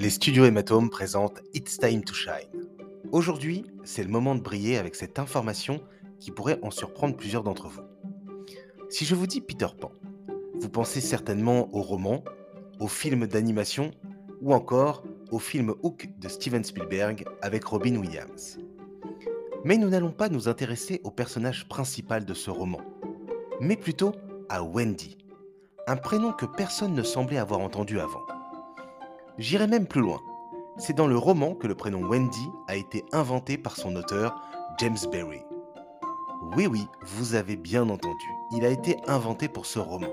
Les studios Hématome présentent It's Time to Shine. Aujourd'hui, c'est le moment de briller avec cette information qui pourrait en surprendre plusieurs d'entre vous. Si je vous dis Peter Pan, vous pensez certainement au roman, au film d'animation ou encore au film Hook de Steven Spielberg avec Robin Williams. Mais nous n'allons pas nous intéresser au personnage principal de ce roman, mais plutôt à Wendy, un prénom que personne ne semblait avoir entendu avant. J'irai même plus loin. C'est dans le roman que le prénom Wendy a été inventé par son auteur, James Berry. Oui oui, vous avez bien entendu, il a été inventé pour ce roman.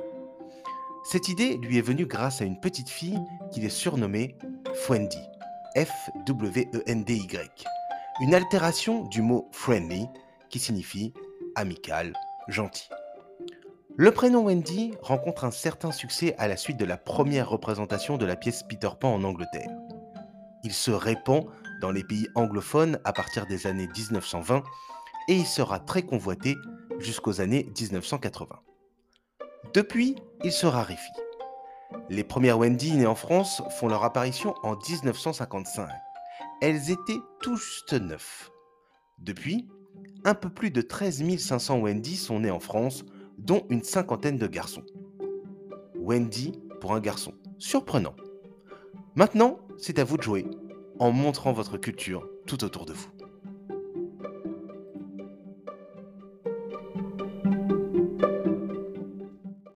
Cette idée lui est venue grâce à une petite fille qu'il est surnommée Fwendy, F-W-E-N-D-Y, une altération du mot friendly qui signifie amical, gentil. Le prénom Wendy rencontre un certain succès à la suite de la première représentation de la pièce Peter Pan en Angleterre. Il se répand dans les pays anglophones à partir des années 1920 et il sera très convoité jusqu'aux années 1980. Depuis, il se raréfie. Les premières Wendy nées en France font leur apparition en 1955. Elles étaient tout juste. Depuis, un peu plus de 13 500 Wendy sont nées en France dont une cinquantaine de garçons. Wendy pour un garçon. Surprenant. Maintenant, c'est à vous de jouer, en montrant votre culture tout autour de vous.